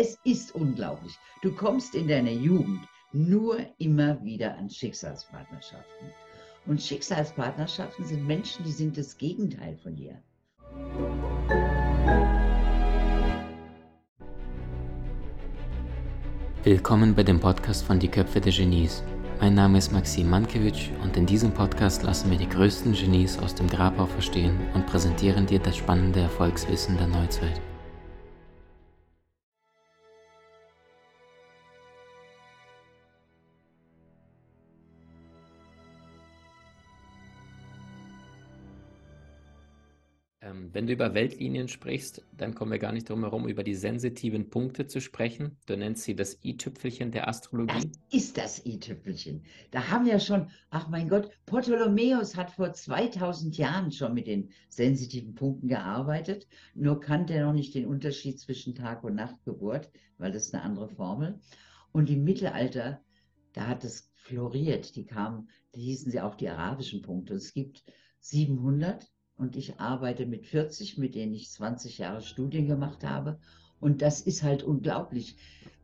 Es ist unglaublich. Du kommst in deiner Jugend nur immer wieder an Schicksalspartnerschaften. Und Schicksalspartnerschaften sind Menschen, die sind das Gegenteil von dir. Willkommen bei dem Podcast von Die Köpfe der Genies. Mein Name ist Maxim Mankewitsch und in diesem Podcast lassen wir die größten Genies aus dem Grabau verstehen und präsentieren dir das spannende Erfolgswissen der Neuzeit. Wenn du über Weltlinien sprichst, dann kommen wir gar nicht drum herum, über die sensitiven Punkte zu sprechen. Du nennst sie das i-Tüpfelchen der Astrologie. Das ist das i-Tüpfelchen. Da haben wir schon, ach mein Gott, Ptolemäus hat vor 2000 Jahren schon mit den sensitiven Punkten gearbeitet. Nur kannte er noch nicht den Unterschied zwischen Tag- und Nachtgeburt, weil das ist eine andere Formel. Und im Mittelalter, da hat es floriert. Die kamen, die hießen sie auch die arabischen Punkte. Es gibt 700 und ich arbeite mit 40, mit denen ich 20 Jahre Studien gemacht habe. Und das ist halt unglaublich.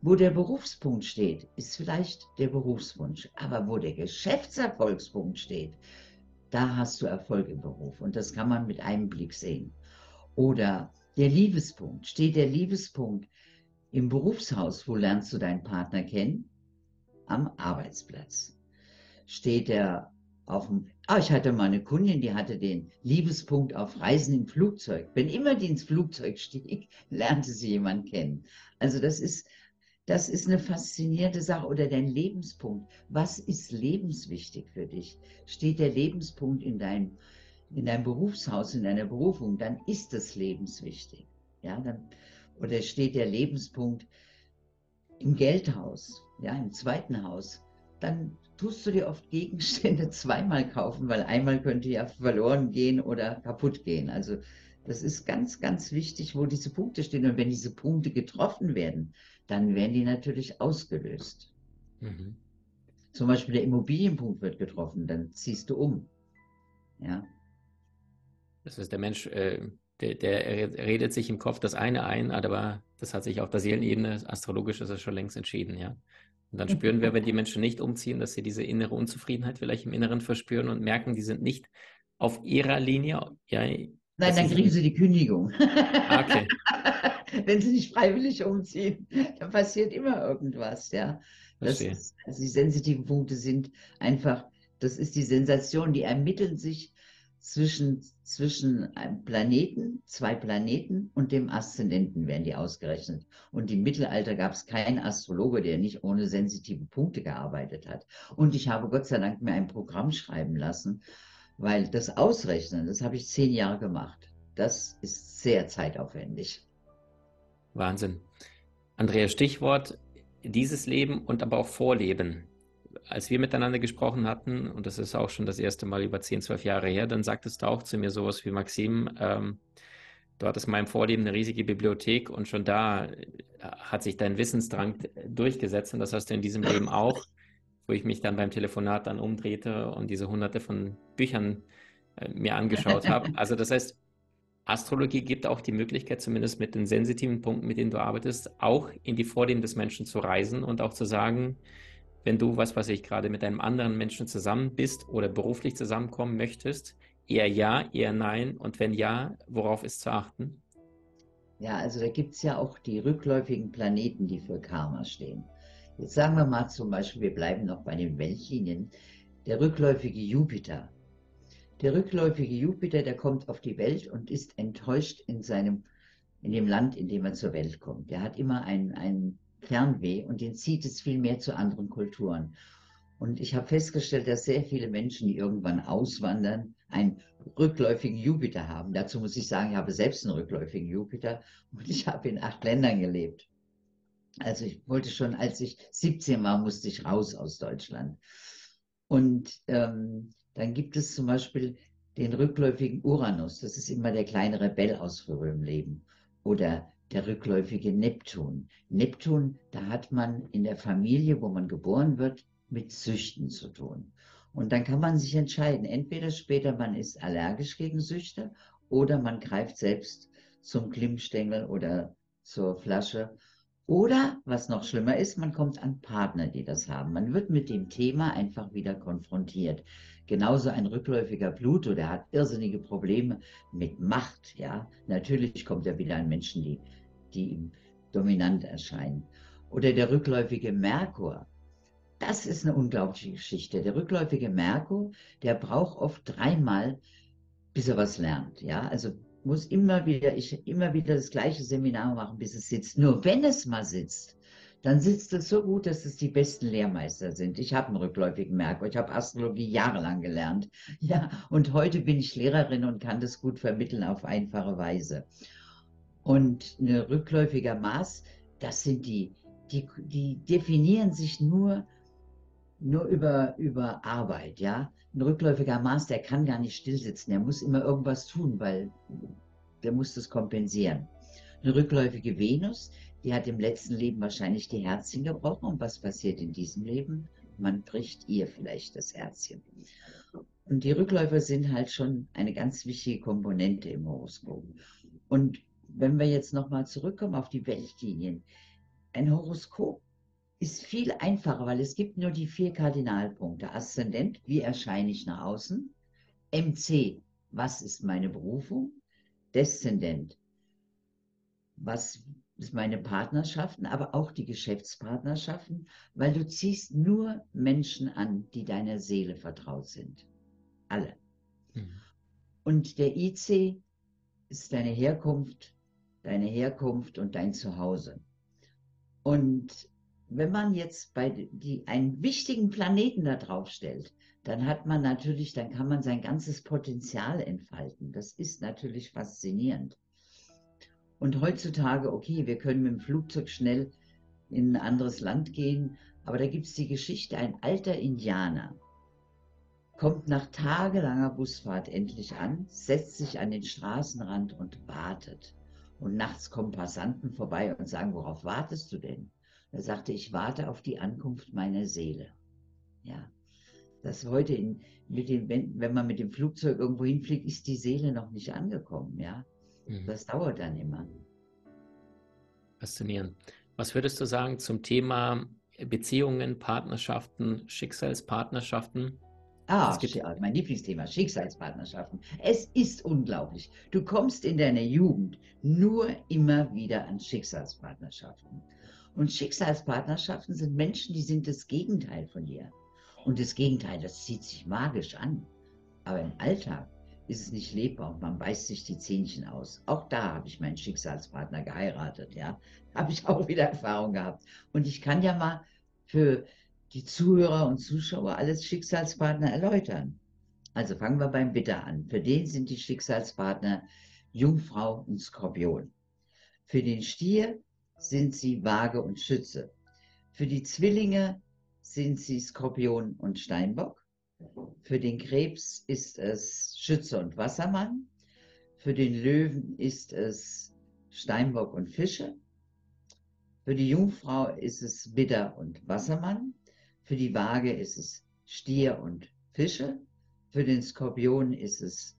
Wo der Berufspunkt steht, ist vielleicht der Berufswunsch. Aber wo der Geschäftserfolgspunkt steht, da hast du Erfolg im Beruf. Und das kann man mit einem Blick sehen. Oder der Liebespunkt. Steht der Liebespunkt im Berufshaus, wo lernst du deinen Partner kennen? Am Arbeitsplatz. Steht der auf dem, ah, ich hatte mal eine Kundin, die hatte den Liebespunkt auf Reisen im Flugzeug. Wenn immer die ins Flugzeug stieg, lernte sie jemanden kennen. Also das ist, das ist eine faszinierende Sache. Oder dein Lebenspunkt. Was ist lebenswichtig für dich? Steht der Lebenspunkt in deinem, in deinem Berufshaus, in deiner Berufung, dann ist das lebenswichtig. Ja, dann, oder steht der Lebenspunkt im Geldhaus, ja, im zweiten Haus, dann tust du dir oft Gegenstände zweimal kaufen, weil einmal könnte ja verloren gehen oder kaputt gehen. Also das ist ganz, ganz wichtig, wo diese Punkte stehen. Und wenn diese Punkte getroffen werden, dann werden die natürlich ausgelöst. Mhm. Zum Beispiel der Immobilienpunkt wird getroffen, dann ziehst du um. Ja. Das ist der Mensch, äh, der, der, redet sich im Kopf das eine ein, aber das hat sich auf der Seelenebene, astrologisch ist es schon längst entschieden, ja. Und dann spüren wir, wenn die Menschen nicht umziehen, dass sie diese innere Unzufriedenheit vielleicht im Inneren verspüren und merken, die sind nicht auf ihrer Linie. Ja, Nein, dann kriegen sie die Kündigung. Ah, okay. wenn sie nicht freiwillig umziehen, dann passiert immer irgendwas, ja. Das ist, also die sensitiven Punkte sind einfach, das ist die Sensation, die ermitteln sich zwischen, zwischen einem Planeten, zwei Planeten und dem Aszendenten werden die ausgerechnet. Und im Mittelalter gab es keinen Astrologe, der nicht ohne sensitive Punkte gearbeitet hat. Und ich habe Gott sei Dank mir ein Programm schreiben lassen, weil das Ausrechnen, das habe ich zehn Jahre gemacht. Das ist sehr zeitaufwendig. Wahnsinn. Andrea, Stichwort dieses Leben und aber auch Vorleben als wir miteinander gesprochen hatten, und das ist auch schon das erste Mal über 10, 12 Jahre her, dann sagtest du auch zu mir sowas wie Maxim, ähm, du hattest im Vorleben eine riesige Bibliothek und schon da äh, hat sich dein Wissensdrang durchgesetzt und das hast du in diesem Leben auch, wo ich mich dann beim Telefonat dann umdrehte und diese hunderte von Büchern äh, mir angeschaut habe. Also das heißt, Astrologie gibt auch die Möglichkeit, zumindest mit den sensitiven Punkten, mit denen du arbeitest, auch in die Vorleben des Menschen zu reisen und auch zu sagen, wenn du, was weiß ich, gerade mit einem anderen Menschen zusammen bist oder beruflich zusammenkommen möchtest? Eher ja, eher nein? Und wenn ja, worauf ist zu achten? Ja, also da gibt es ja auch die rückläufigen Planeten, die für Karma stehen. Jetzt sagen wir mal zum Beispiel, wir bleiben noch bei den Weltlinien, der rückläufige Jupiter. Der rückläufige Jupiter, der kommt auf die Welt und ist enttäuscht in seinem, in dem Land, in dem er zur Welt kommt. Der hat immer einen, einen Fernweh und den zieht es viel mehr zu anderen Kulturen. Und ich habe festgestellt, dass sehr viele Menschen, die irgendwann auswandern, einen rückläufigen Jupiter haben. Dazu muss ich sagen, ich habe selbst einen rückläufigen Jupiter und ich habe in acht Ländern gelebt. Also ich wollte schon, als ich 17 war, musste ich raus aus Deutschland. Und ähm, dann gibt es zum Beispiel den rückläufigen Uranus. Das ist immer der kleine Rebell aus früherem Leben. Oder der rückläufige Neptun. Neptun, da hat man in der Familie, wo man geboren wird, mit Süchten zu tun. Und dann kann man sich entscheiden, entweder später man ist allergisch gegen Süchte oder man greift selbst zum Klimmstängel oder zur Flasche Oder, was noch schlimmer ist, man kommt an Partner, die das haben. Man wird mit dem Thema einfach wieder konfrontiert. Genauso ein rückläufiger Pluto, der hat irrsinnige Probleme mit Macht. Ja, natürlich kommt er wieder an Menschen, die, die ihm dominant erscheinen. Oder der rückläufige Merkur. Das ist eine unglaubliche Geschichte. Der rückläufige Merkur, der braucht oft dreimal, bis er was lernt. Ja, also muss immer wieder, ich immer wieder das gleiche Seminar machen, bis es sitzt. Nur wenn es mal sitzt, dann sitzt es so gut, dass es die besten Lehrmeister sind. Ich habe einen rückläufigen Merkur, ich habe Astrologie jahrelang gelernt. Ja, und heute bin ich Lehrerin und kann das gut vermitteln auf einfache Weise. Und ein rückläufiger Maß, das sind die, die, die definieren sich nur, nur über, über Arbeit, ja ein rückläufiger Mars, der kann gar nicht stillsitzen, der muss immer irgendwas tun, weil der muss das kompensieren. Eine rückläufige Venus, die hat im letzten Leben wahrscheinlich die Herzchen gebrochen. Und was passiert in diesem Leben? Man bricht ihr vielleicht das Herzchen. Und die Rückläufer sind halt schon eine ganz wichtige Komponente im Horoskop. Und wenn wir jetzt nochmal zurückkommen auf die Weltlinien, ein Horoskop ist viel einfacher, weil es gibt nur die vier Kardinalpunkte. Aszendent, wie erscheine ich nach außen? MC, was ist meine Berufung? Deszendent, was ist meine Partnerschaften, aber auch die Geschäftspartnerschaften, weil du ziehst nur Menschen an, die deiner Seele vertraut sind. Alle. Mhm. Und der IC ist deine Herkunft, deine Herkunft und dein Zuhause. Und wenn man jetzt bei die, einen wichtigen Planeten da drauf stellt, dann hat man natürlich, dann kann man sein ganzes Potenzial entfalten. Das ist natürlich faszinierend. Und heutzutage, okay, wir können mit dem Flugzeug schnell in ein anderes Land gehen, aber da gibt es die Geschichte, ein alter Indianer kommt nach tagelanger Busfahrt endlich an, setzt sich an den Straßenrand und wartet. Und nachts kommen Passanten vorbei und sagen, worauf wartest du denn? Er sagte, ich warte auf die Ankunft meiner Seele. Ja, das heute, in, mit dem, wenn, wenn man mit dem Flugzeug irgendwo hinfliegt, ist die Seele noch nicht angekommen. Ja, mhm. das dauert dann immer. Faszinierend. Was würdest du sagen zum Thema Beziehungen, Partnerschaften, Schicksalspartnerschaften? Ah, mein Lieblingsthema, Schicksalspartnerschaften. Es ist unglaublich. Du kommst in deiner Jugend nur immer wieder an Schicksalspartnerschaften. Und Schicksalspartnerschaften sind Menschen, die sind das Gegenteil von dir. Und das Gegenteil, das zieht sich magisch an. Aber im Alltag ist es nicht lebbar und man beißt sich die Zähnchen aus. Auch da habe ich meinen Schicksalspartner geheiratet, ja. Habe ich auch wieder Erfahrung gehabt. Und ich kann ja mal für die Zuhörer und Zuschauer alles Schicksalspartner erläutern. Also fangen wir beim Bitter an. Für den sind die Schicksalspartner Jungfrau und Skorpion. Für den Stier sind sie Waage und Schütze. Für die Zwillinge sind sie Skorpion und Steinbock. Für den Krebs ist es Schütze und Wassermann. Für den Löwen ist es Steinbock und Fische. Für die Jungfrau ist es Widder und Wassermann. Für die Waage ist es Stier und Fische. Für den Skorpion ist es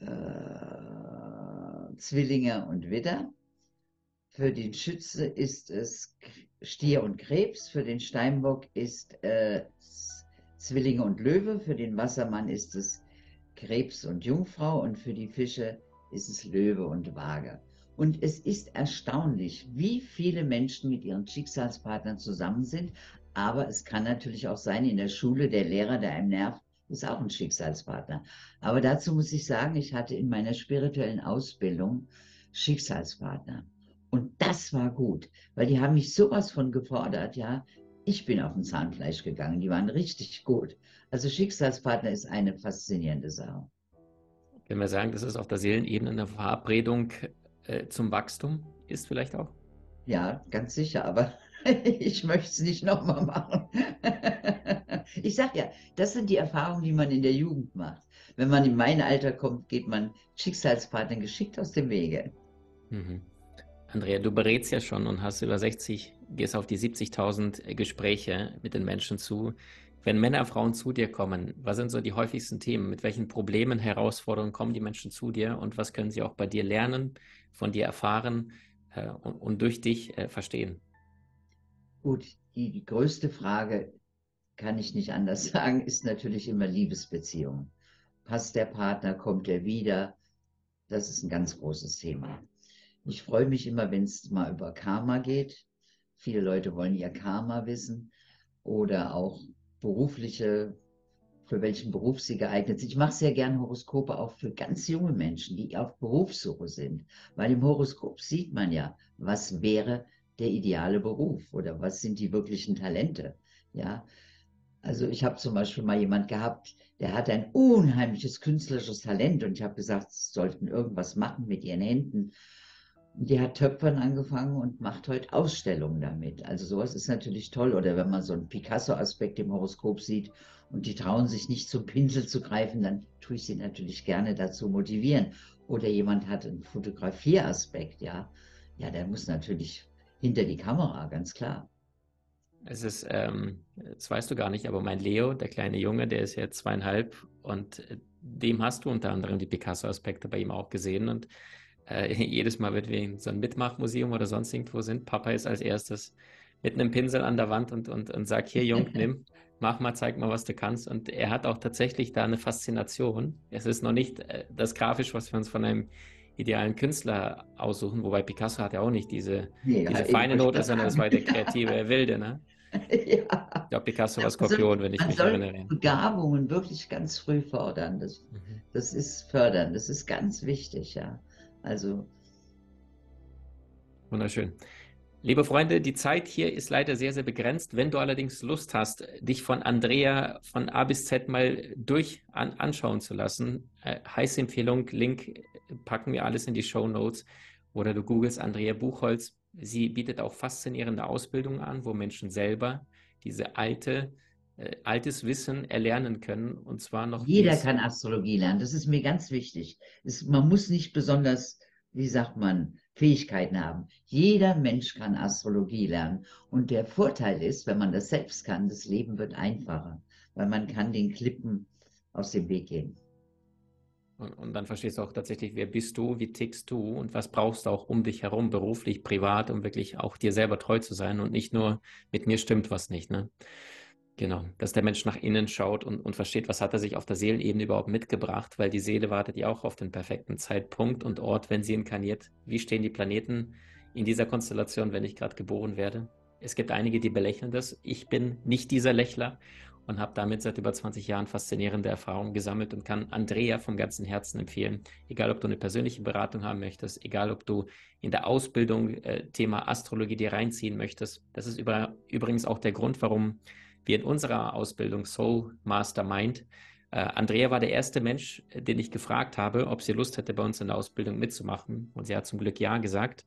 äh, Zwillinge und Widder. Für den Schütze ist es Stier und Krebs, für den Steinbock ist äh, Zwillinge und Löwe, für den Wassermann ist es Krebs und Jungfrau und für die Fische ist es Löwe und Waage. Und es ist erstaunlich, wie viele Menschen mit ihren Schicksalspartnern zusammen sind. Aber es kann natürlich auch sein, in der Schule der Lehrer, der einem nervt, ist auch ein Schicksalspartner. Aber dazu muss ich sagen, ich hatte in meiner spirituellen Ausbildung Schicksalspartner. Und das war gut, weil die haben mich sowas von gefordert, ja. Ich bin auf dem Zahnfleisch gegangen, die waren richtig gut. Also Schicksalspartner ist eine faszinierende Sache. Wenn wir sagen, dass es auf der Seelenebene eine Verabredung äh, zum Wachstum ist, vielleicht auch? Ja, ganz sicher, aber ich möchte es nicht nochmal machen. ich sage ja, das sind die Erfahrungen, die man in der Jugend macht. Wenn man in mein Alter kommt, geht man Schicksalspartnern geschickt aus dem Wege. Mhm. Andrea, du berätst ja schon und hast über 60, gehst auf die 70.000 Gespräche mit den Menschen zu. Wenn Männer, Frauen zu dir kommen, was sind so die häufigsten Themen? Mit welchen Problemen, Herausforderungen kommen die Menschen zu dir und was können sie auch bei dir lernen, von dir erfahren? äh, und, durch dich äh, verstehen? Gut, die, die größte Frage, kann ich nicht anders sagen, ist natürlich immer Liebesbeziehungen. Passt der Partner, kommt er wieder? Das ist ein ganz großes Thema. Ich freue mich immer, wenn es mal über Karma geht. Viele Leute wollen ihr Karma wissen oder auch berufliche, für welchen Beruf sie geeignet sind. Ich mache sehr gerne Horoskope auch für ganz junge Menschen, die auf Berufssuche sind, weil im Horoskop sieht man ja, was wäre der ideale Beruf oder was sind die wirklichen Talente. Ja, also ich habe zum Beispiel mal jemand gehabt, der hatte ein unheimliches künstlerisches Talent und ich habe gesagt, sie sollten irgendwas machen mit ihren Händen. Die hat Töpfern angefangen und macht heute Ausstellungen damit. Also sowas ist natürlich toll. Oder wenn man so einen Picasso-Aspekt im Horoskop sieht und die trauen sich nicht zum Pinsel zu greifen, dann tue ich sie natürlich gerne dazu motivieren. Oder jemand hat einen Fotografieraspekt, ja. Ja, der muss natürlich hinter die Kamera, ganz klar. Es ist, ähm, das weißt du gar nicht, aber mein Leo, der kleine Junge, der ist jetzt zweieinhalb und äh, dem hast du unter anderem die Picasso-Aspekte bei ihm auch gesehen und äh, jedes Mal, wenn wir in so ein Mitmachmuseum oder sonst irgendwo sind, Papa ist als erstes mit einem Pinsel an der Wand und, und, und sagt, hier Jung, nimm, mach mal, zeig mal, was du kannst. Und er hat auch tatsächlich da eine Faszination. Es ist noch nicht äh, das Grafisch, was wir uns von einem idealen Künstler aussuchen, wobei Picasso hat ja auch nicht diese, nee, diese feine Note, sondern das war der kreative Wilde, ne? ja. Ich glaube, Picasso war Skorpion, also, wenn ich mich erinnere. Begabungen wirklich ganz früh fördern. Das, mhm. das ist fördern, das ist ganz wichtig, ja. Also. Wunderschön. Liebe Freunde, die Zeit hier ist leider sehr, sehr begrenzt. Wenn du allerdings Lust hast, dich von Andrea von A bis Z mal durch an, anschauen zu lassen, äh, heiße Empfehlung, Link packen wir alles in die Show Notes oder du googelst Andrea Buchholz. Sie bietet auch faszinierende Ausbildungen an, wo Menschen selber diese alte, äh, altes Wissen erlernen können und zwar noch. Jeder kann Astrologie lernen, das ist mir ganz wichtig. Es, man muss nicht besonders, wie sagt man, Fähigkeiten haben. Jeder Mensch kann Astrologie lernen. Und der Vorteil ist, wenn man das selbst kann, das Leben wird einfacher, weil man kann den Klippen aus dem Weg gehen. Und, und, dann verstehst du auch tatsächlich, wer bist du, wie tickst du und was brauchst du auch um dich herum, beruflich, privat, um wirklich auch dir selber treu zu sein und nicht nur mit mir stimmt was nicht. Ne? Genau, dass der Mensch nach innen schaut und, und versteht, was hat er sich auf der Seelenebene überhaupt mitgebracht, weil die Seele wartet ja auch auf den perfekten Zeitpunkt und Ort, wenn sie inkarniert. Wie stehen die Planeten in dieser Konstellation, wenn ich gerade geboren werde? Es gibt einige, die belächeln das. Ich bin nicht dieser Lächler und habe damit seit über 20 Jahren faszinierende Erfahrungen gesammelt und kann Andrea vom ganzen Herzen empfehlen. Egal, ob du eine persönliche Beratung haben möchtest, egal, ob du in der Ausbildung äh, Thema Astrologie dir reinziehen möchtest. Das ist über, übrigens auch der Grund, warum wir in unserer Ausbildung Soul Mastermind. Äh, Andrea war der erste Mensch, den ich gefragt habe, ob sie Lust hätte, bei uns in der Ausbildung mitzumachen. Und sie hat zum Glück ja gesagt,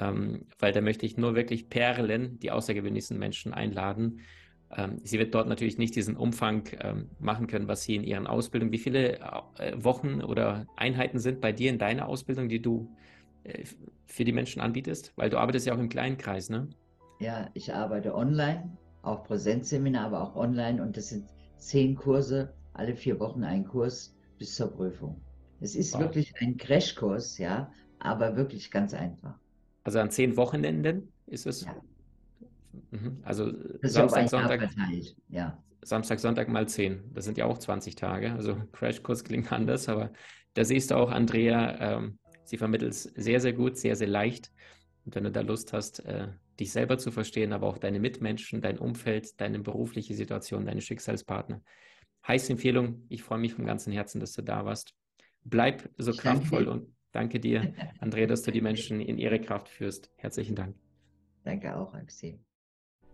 ähm, weil da möchte ich nur wirklich Perlen, die außergewöhnlichsten Menschen einladen. Ähm, sie wird dort natürlich nicht diesen Umfang ähm, machen können, was sie in ihren Ausbildungen. Wie viele äh, Wochen oder Einheiten sind bei dir in deiner Ausbildung, die du äh, für die Menschen anbietest? Weil du arbeitest ja auch im kleinen Kreis, ne? Ja, ich arbeite online auch Präsenzseminar, aber auch online. Und das sind zehn Kurse, alle vier Wochen ein Kurs bis zur Prüfung. Es ist wow. wirklich ein Crashkurs, ja, aber wirklich ganz einfach. Also an zehn Wochenenden ist es? Ja. Mhm. Also Samstag, Sonntag. Ja. Samstag, Sonntag mal zehn. Das sind ja auch 20 Tage. Also Crashkurs klingt anders, aber da siehst du auch, Andrea, ähm, sie vermittelt es sehr, sehr gut, sehr, sehr leicht. Und wenn du da Lust hast, äh, dich selber zu verstehen, aber auch deine Mitmenschen, dein Umfeld, deine berufliche Situation, deine Schicksalspartner. Heiße Empfehlung. Ich freue mich vom ganzen Herzen, dass du da warst. Bleib so ich kraftvoll danke. und danke dir, Andrea, dass du die Menschen in ihre Kraft führst. Herzlichen Dank. Danke auch, Axel.